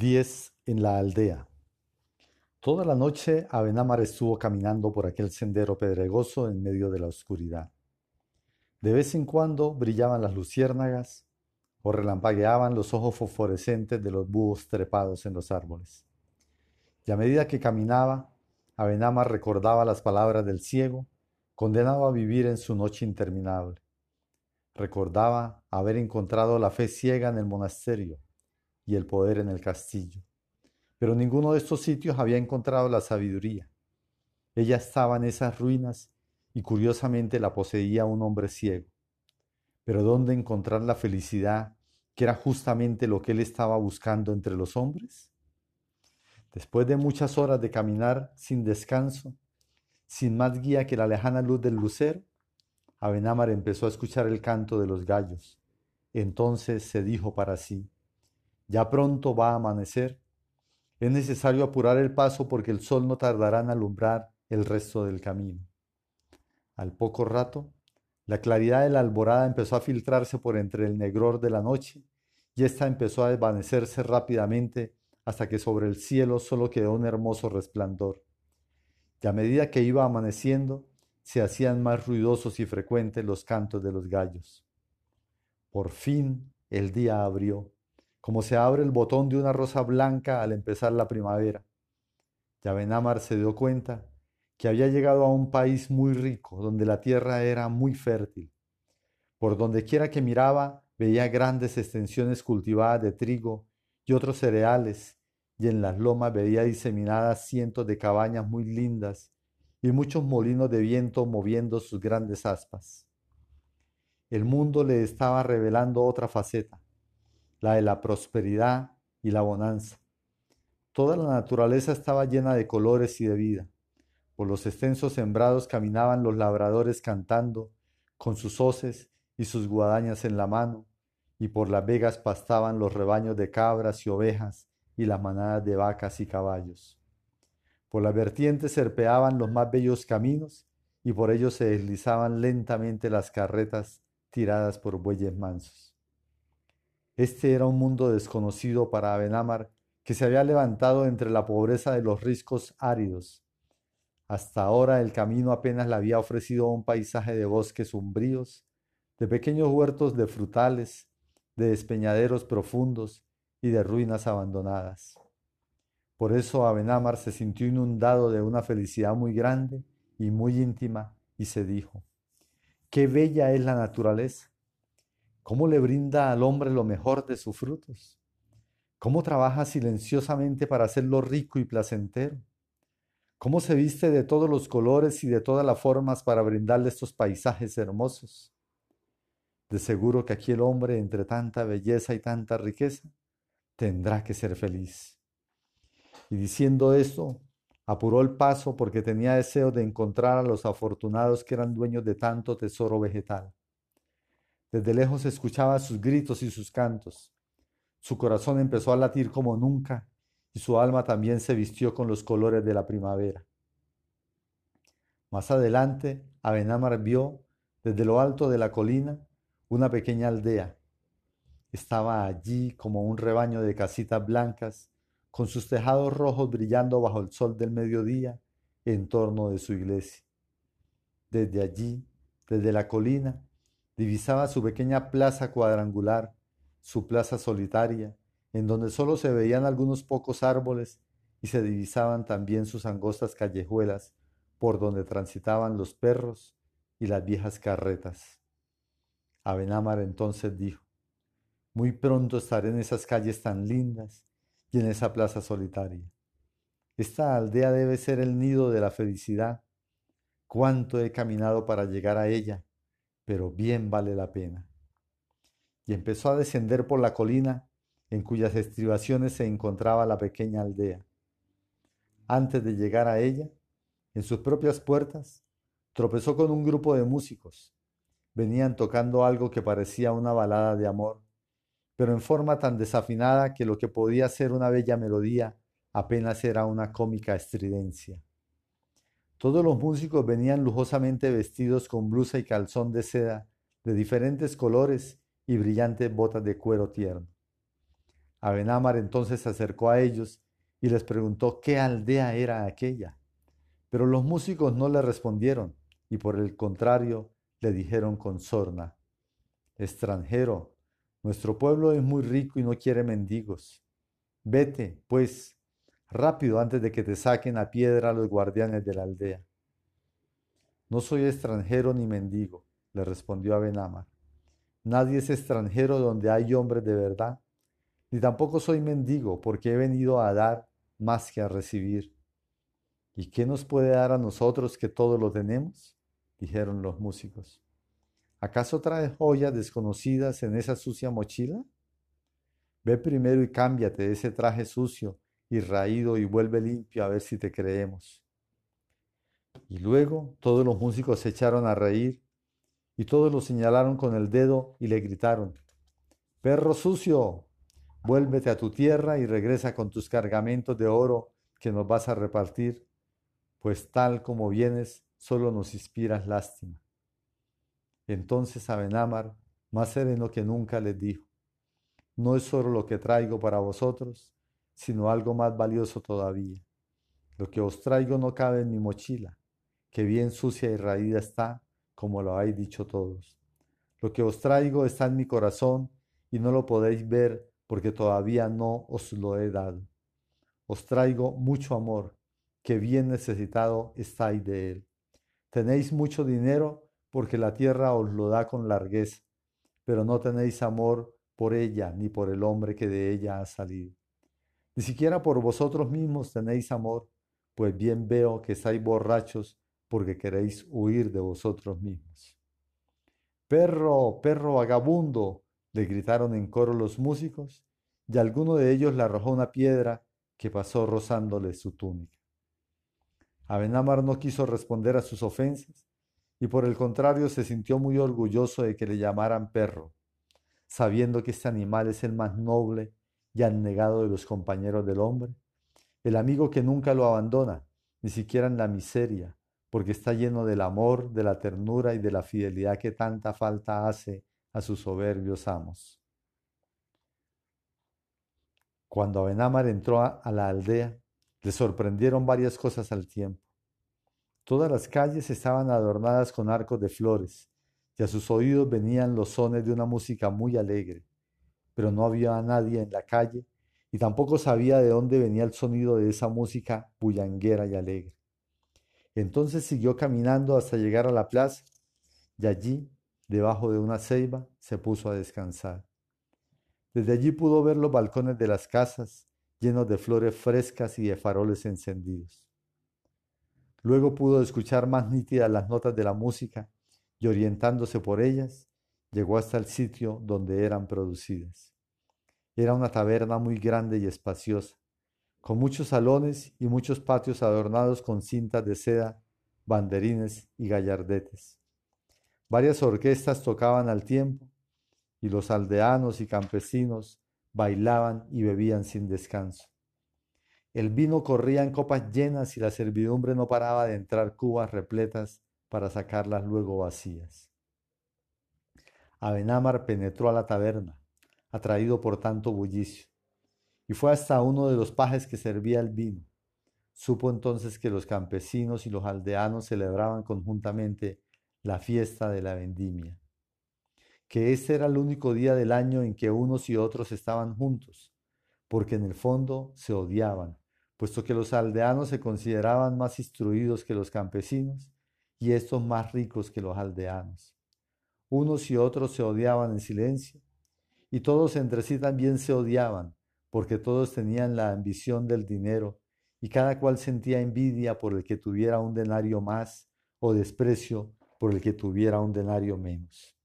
10 en la aldea. Toda la noche Abenamar estuvo caminando por aquel sendero pedregoso en medio de la oscuridad. De vez en cuando brillaban las luciérnagas o relampagueaban los ojos fosforescentes de los búhos trepados en los árboles. Y a medida que caminaba, Abenamar recordaba las palabras del ciego, condenado a vivir en su noche interminable. Recordaba haber encontrado la fe ciega en el monasterio y el poder en el castillo. Pero ninguno de estos sitios había encontrado la sabiduría. Ella estaba en esas ruinas y curiosamente la poseía un hombre ciego. Pero ¿dónde encontrar la felicidad que era justamente lo que él estaba buscando entre los hombres? Después de muchas horas de caminar sin descanso, sin más guía que la lejana luz del lucero, Abenamar empezó a escuchar el canto de los gallos. Entonces se dijo para sí, ya pronto va a amanecer. Es necesario apurar el paso porque el sol no tardará en alumbrar el resto del camino. Al poco rato, la claridad de la alborada empezó a filtrarse por entre el negror de la noche y ésta empezó a desvanecerse rápidamente hasta que sobre el cielo solo quedó un hermoso resplandor. Y a medida que iba amaneciendo, se hacían más ruidosos y frecuentes los cantos de los gallos. Por fin el día abrió, como se abre el botón de una rosa blanca al empezar la primavera. Yabenamar se dio cuenta que había llegado a un país muy rico, donde la tierra era muy fértil. Por donde quiera que miraba, veía grandes extensiones cultivadas de trigo y otros cereales, y en las lomas veía diseminadas cientos de cabañas muy lindas y muchos molinos de viento moviendo sus grandes aspas. El mundo le estaba revelando otra faceta, la de la prosperidad y la bonanza. Toda la naturaleza estaba llena de colores y de vida. Por los extensos sembrados caminaban los labradores cantando, con sus hoces y sus guadañas en la mano, y por las vegas pastaban los rebaños de cabras y ovejas y las manadas de vacas y caballos. Por las vertientes serpeaban los más bellos caminos, y por ellos se deslizaban lentamente las carretas tiradas por bueyes mansos. Este era un mundo desconocido para Abenamar, que se había levantado entre la pobreza de los riscos áridos, hasta ahora el camino apenas le había ofrecido un paisaje de bosques umbríos, de pequeños huertos de frutales, de despeñaderos profundos y de ruinas abandonadas. Por eso Abenamar se sintió inundado de una felicidad muy grande y muy íntima y se dijo, qué bella es la naturaleza, cómo le brinda al hombre lo mejor de sus frutos, cómo trabaja silenciosamente para hacerlo rico y placentero cómo se viste de todos los colores y de todas las formas para brindarle estos paisajes hermosos. De seguro que aquí el hombre, entre tanta belleza y tanta riqueza, tendrá que ser feliz. Y diciendo esto, apuró el paso porque tenía deseo de encontrar a los afortunados que eran dueños de tanto tesoro vegetal. Desde lejos escuchaba sus gritos y sus cantos. Su corazón empezó a latir como nunca y su alma también se vistió con los colores de la primavera. Más adelante, Abenamar vio desde lo alto de la colina una pequeña aldea. Estaba allí como un rebaño de casitas blancas, con sus tejados rojos brillando bajo el sol del mediodía en torno de su iglesia. Desde allí, desde la colina, divisaba su pequeña plaza cuadrangular, su plaza solitaria, en donde solo se veían algunos pocos árboles y se divisaban también sus angostas callejuelas por donde transitaban los perros y las viejas carretas. Abenamar entonces dijo, muy pronto estaré en esas calles tan lindas y en esa plaza solitaria. Esta aldea debe ser el nido de la felicidad. Cuánto he caminado para llegar a ella, pero bien vale la pena. Y empezó a descender por la colina en cuyas estribaciones se encontraba la pequeña aldea. Antes de llegar a ella, en sus propias puertas, tropezó con un grupo de músicos. Venían tocando algo que parecía una balada de amor, pero en forma tan desafinada que lo que podía ser una bella melodía apenas era una cómica estridencia. Todos los músicos venían lujosamente vestidos con blusa y calzón de seda de diferentes colores y brillantes botas de cuero tierno. Abenámar entonces se acercó a ellos y les preguntó qué aldea era aquella. Pero los músicos no le respondieron y por el contrario le dijeron con sorna, extranjero, nuestro pueblo es muy rico y no quiere mendigos. Vete, pues, rápido antes de que te saquen a piedra los guardianes de la aldea. No soy extranjero ni mendigo, le respondió Abenamar. Nadie es extranjero donde hay hombres de verdad, ni tampoco soy mendigo, porque he venido a dar más que a recibir. ¿Y qué nos puede dar a nosotros que todo lo tenemos? dijeron los músicos. ¿Acaso traes joyas desconocidas en esa sucia mochila? Ve primero y cámbiate ese traje sucio y raído y vuelve limpio a ver si te creemos. Y luego todos los músicos se echaron a reír y todos lo señalaron con el dedo y le gritaron, Perro sucio, vuélvete a tu tierra y regresa con tus cargamentos de oro que nos vas a repartir, pues tal como vienes, solo nos inspiras lástima. Entonces Abenamar, más sereno que nunca, les dijo, no es solo lo que traigo para vosotros, sino algo más valioso todavía. Lo que os traigo no cabe en mi mochila, que bien sucia y raída está, como lo habéis dicho todos. Lo que os traigo está en mi corazón y no lo podéis ver porque todavía no os lo he dado. Os traigo mucho amor, que bien necesitado estáis de él. Tenéis mucho dinero porque la tierra os lo da con largueza, pero no tenéis amor por ella ni por el hombre que de ella ha salido. Ni siquiera por vosotros mismos tenéis amor, pues bien veo que estáis borrachos porque queréis huir de vosotros mismos. Perro, perro vagabundo, le gritaron en coro los músicos, y alguno de ellos le arrojó una piedra que pasó rozándole su túnica. Abenamar no quiso responder a sus ofensas y por el contrario se sintió muy orgulloso de que le llamaran perro, sabiendo que este animal es el más noble y negado de los compañeros del hombre, el amigo que nunca lo abandona, ni siquiera en la miseria, porque está lleno del amor, de la ternura y de la fidelidad que tanta falta hace a sus soberbios amos. Cuando Abenamar entró a la aldea, le sorprendieron varias cosas al tiempo. Todas las calles estaban adornadas con arcos de flores, y a sus oídos venían los sones de una música muy alegre, pero no había nadie en la calle, y tampoco sabía de dónde venía el sonido de esa música bullanguera y alegre. Entonces siguió caminando hasta llegar a la plaza, y allí, debajo de una ceiba, se puso a descansar. Desde allí pudo ver los balcones de las casas, llenos de flores frescas y de faroles encendidos. Luego pudo escuchar más nítidas las notas de la música y orientándose por ellas, llegó hasta el sitio donde eran producidas. Era una taberna muy grande y espaciosa, con muchos salones y muchos patios adornados con cintas de seda, banderines y gallardetes. Varias orquestas tocaban al tiempo y los aldeanos y campesinos bailaban y bebían sin descanso. El vino corría en copas llenas y la servidumbre no paraba de entrar cubas repletas para sacarlas luego vacías. Abenamar penetró a la taberna, atraído por tanto bullicio, y fue hasta uno de los pajes que servía el vino. Supo entonces que los campesinos y los aldeanos celebraban conjuntamente la fiesta de la vendimia que ese era el único día del año en que unos y otros estaban juntos, porque en el fondo se odiaban, puesto que los aldeanos se consideraban más instruidos que los campesinos y estos más ricos que los aldeanos. Unos y otros se odiaban en silencio, y todos entre sí también se odiaban, porque todos tenían la ambición del dinero, y cada cual sentía envidia por el que tuviera un denario más o desprecio por el que tuviera un denario menos.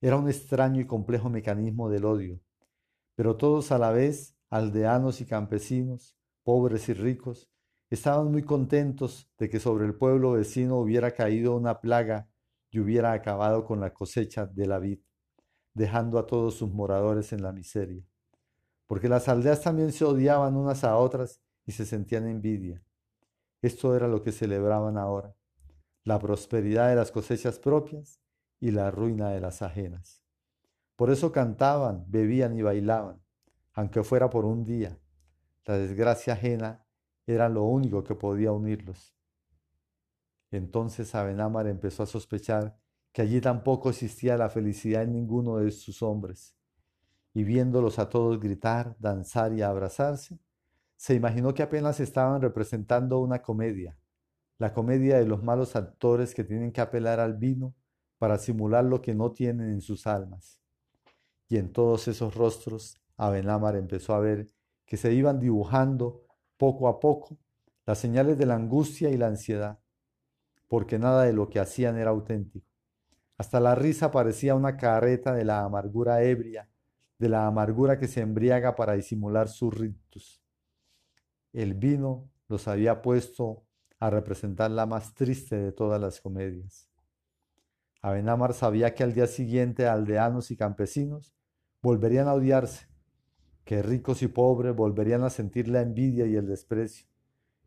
Era un extraño y complejo mecanismo del odio, pero todos a la vez, aldeanos y campesinos, pobres y ricos, estaban muy contentos de que sobre el pueblo vecino hubiera caído una plaga y hubiera acabado con la cosecha de la vid, dejando a todos sus moradores en la miseria. Porque las aldeas también se odiaban unas a otras y se sentían envidia. Esto era lo que celebraban ahora, la prosperidad de las cosechas propias y la ruina de las ajenas. Por eso cantaban, bebían y bailaban, aunque fuera por un día. La desgracia ajena era lo único que podía unirlos. Entonces Abenámar empezó a sospechar que allí tampoco existía la felicidad en ninguno de sus hombres, y viéndolos a todos gritar, danzar y abrazarse, se imaginó que apenas estaban representando una comedia, la comedia de los malos actores que tienen que apelar al vino para simular lo que no tienen en sus almas. Y en todos esos rostros, Abenámar empezó a ver que se iban dibujando poco a poco las señales de la angustia y la ansiedad, porque nada de lo que hacían era auténtico. Hasta la risa parecía una careta de la amargura ebria, de la amargura que se embriaga para disimular sus ritos. El vino los había puesto a representar la más triste de todas las comedias. Abenamar sabía que al día siguiente aldeanos y campesinos volverían a odiarse, que ricos y pobres volverían a sentir la envidia y el desprecio,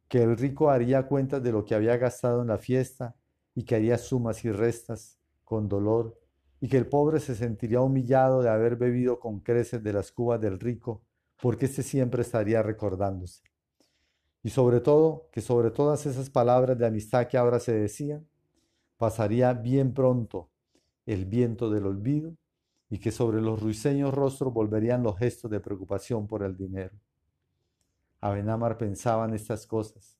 que el rico haría cuentas de lo que había gastado en la fiesta y que haría sumas y restas con dolor, y que el pobre se sentiría humillado de haber bebido con creces de las cubas del rico, porque éste siempre estaría recordándose. Y sobre todo, que sobre todas esas palabras de amistad que ahora se decían, pasaría bien pronto el viento del olvido y que sobre los ruiseños rostros volverían los gestos de preocupación por el dinero. Abenamar pensaba en estas cosas,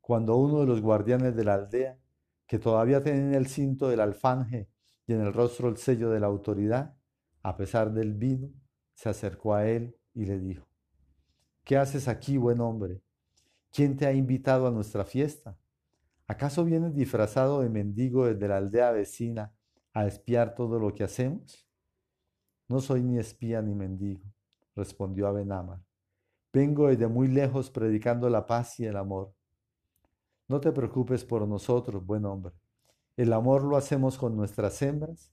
cuando uno de los guardianes de la aldea, que todavía tenía el cinto del alfanje y en el rostro el sello de la autoridad, a pesar del vino, se acercó a él y le dijo, ¿qué haces aquí, buen hombre? ¿Quién te ha invitado a nuestra fiesta? ¿Acaso vienes disfrazado de mendigo desde la aldea vecina a espiar todo lo que hacemos? No soy ni espía ni mendigo, respondió Abenamar. Vengo desde muy lejos predicando la paz y el amor. No te preocupes por nosotros, buen hombre. El amor lo hacemos con nuestras hembras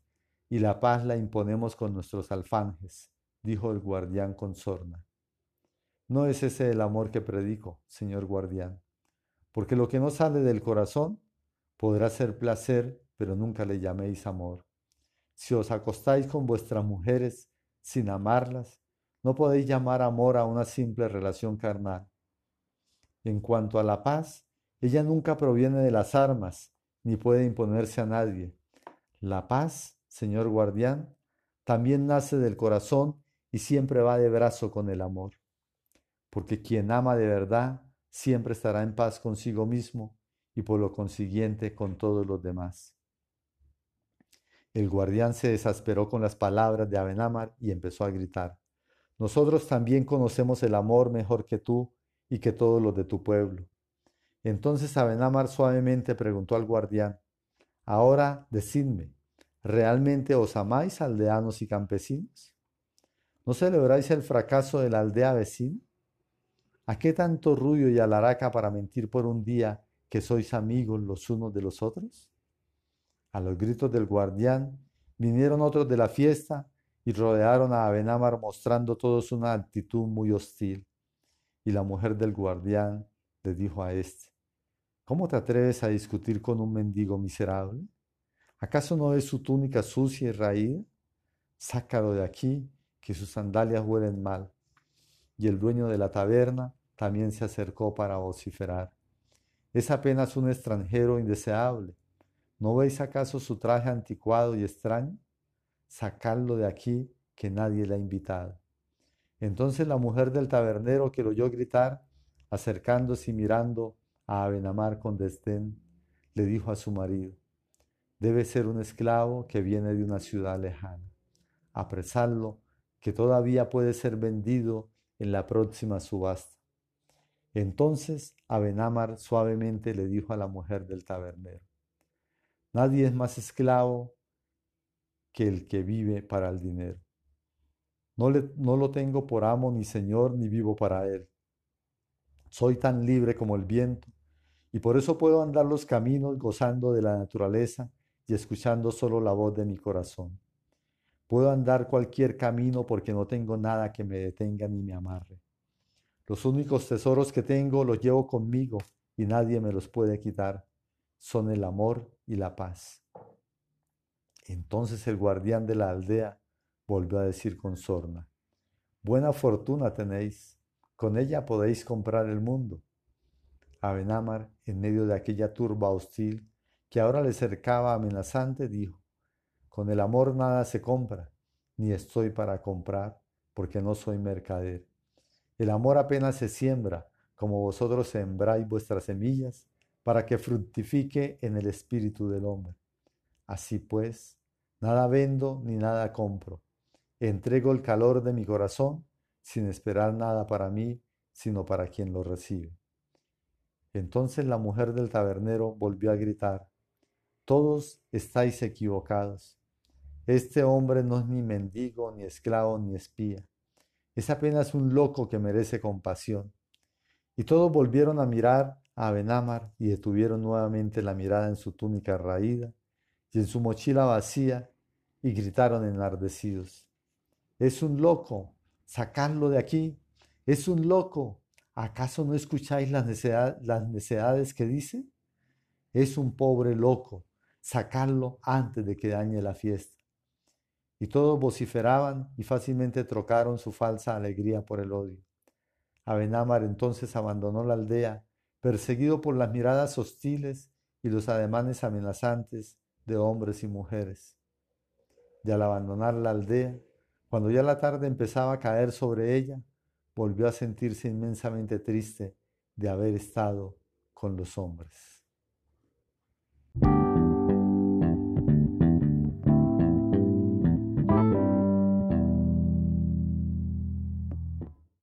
y la paz la imponemos con nuestros alfanjes, dijo el guardián con sorna. No es ese el amor que predico, señor guardián, porque lo que no sale del corazón podrá ser placer, pero nunca le llaméis amor. Si os acostáis con vuestras mujeres sin amarlas, no podéis llamar amor a una simple relación carnal. En cuanto a la paz, ella nunca proviene de las armas, ni puede imponerse a nadie. La paz, señor guardián, también nace del corazón y siempre va de brazo con el amor. Porque quien ama de verdad siempre estará en paz consigo mismo y por lo consiguiente con todos los demás. El guardián se desesperó con las palabras de Abenamar y empezó a gritar, Nosotros también conocemos el amor mejor que tú y que todos los de tu pueblo. Entonces Abenamar suavemente preguntó al guardián, Ahora decidme, ¿realmente os amáis aldeanos y campesinos? ¿No celebráis el fracaso de la aldea vecina? ¿A qué tanto ruido y alaraca para mentir por un día que sois amigos los unos de los otros? A los gritos del guardián vinieron otros de la fiesta y rodearon a Abenamar mostrando todos una actitud muy hostil. Y la mujer del guardián le dijo a éste, ¿Cómo te atreves a discutir con un mendigo miserable? ¿Acaso no es su túnica sucia y raída? Sácalo de aquí, que sus sandalias huelen mal. Y el dueño de la taberna también se acercó para vociferar. Es apenas un extranjero indeseable. ¿No veis acaso su traje anticuado y extraño? Sacadlo de aquí, que nadie le ha invitado. Entonces la mujer del tabernero que lo oyó gritar, acercándose y mirando a Abenamar con desdén, le dijo a su marido, debe ser un esclavo que viene de una ciudad lejana. Apresadlo, que todavía puede ser vendido en la próxima subasta. Entonces Abenamar suavemente le dijo a la mujer del tabernero, Nadie es más esclavo que el que vive para el dinero. No, lo tengo por amo ni señor ni vivo para él. Soy tan libre como el viento y por eso puedo andar los caminos gozando de la naturaleza y escuchando solo la voz de mi corazón. Puedo andar cualquier camino porque no tengo nada que me detenga ni me amarre. Los únicos tesoros que tengo los llevo conmigo y nadie me los puede quitar. Son el amor y la paz. Entonces el guardián de la aldea volvió a decir con sorna, Buena fortuna tenéis, con ella podéis comprar el mundo. Abenamar, en medio de aquella turba hostil que ahora le cercaba amenazante, dijo, Con el amor nada se compra, ni estoy para comprar, porque no soy mercader. El amor apenas se siembra, como vosotros sembráis vuestras semillas, para que fructifique en el espíritu del hombre. Así pues, nada vendo ni nada compro. Entrego el calor de mi corazón sin esperar nada para mí, sino para quien lo recibe. Entonces la mujer del tabernero volvió a gritar, Todos estáis equivocados. Este hombre no es ni mendigo, ni esclavo, ni espía. Es apenas un loco que merece compasión. Y todos volvieron a mirar a y detuvieron nuevamente la mirada en su túnica raída y en su mochila vacía y gritaron enardecidos. Es un loco, sacadlo de aquí, es un loco. ¿Acaso no escucháis las, las necedades que dice? Es un pobre loco, sacadlo antes de que dañe la fiesta. Y todos vociferaban y fácilmente trocaron su falsa alegría por el odio. Abenamar entonces abandonó la aldea, perseguido por las miradas hostiles y los ademanes amenazantes de hombres y mujeres. Y al abandonar la aldea, cuando ya la tarde empezaba a caer sobre ella, volvió a sentirse inmensamente triste de haber estado con los hombres.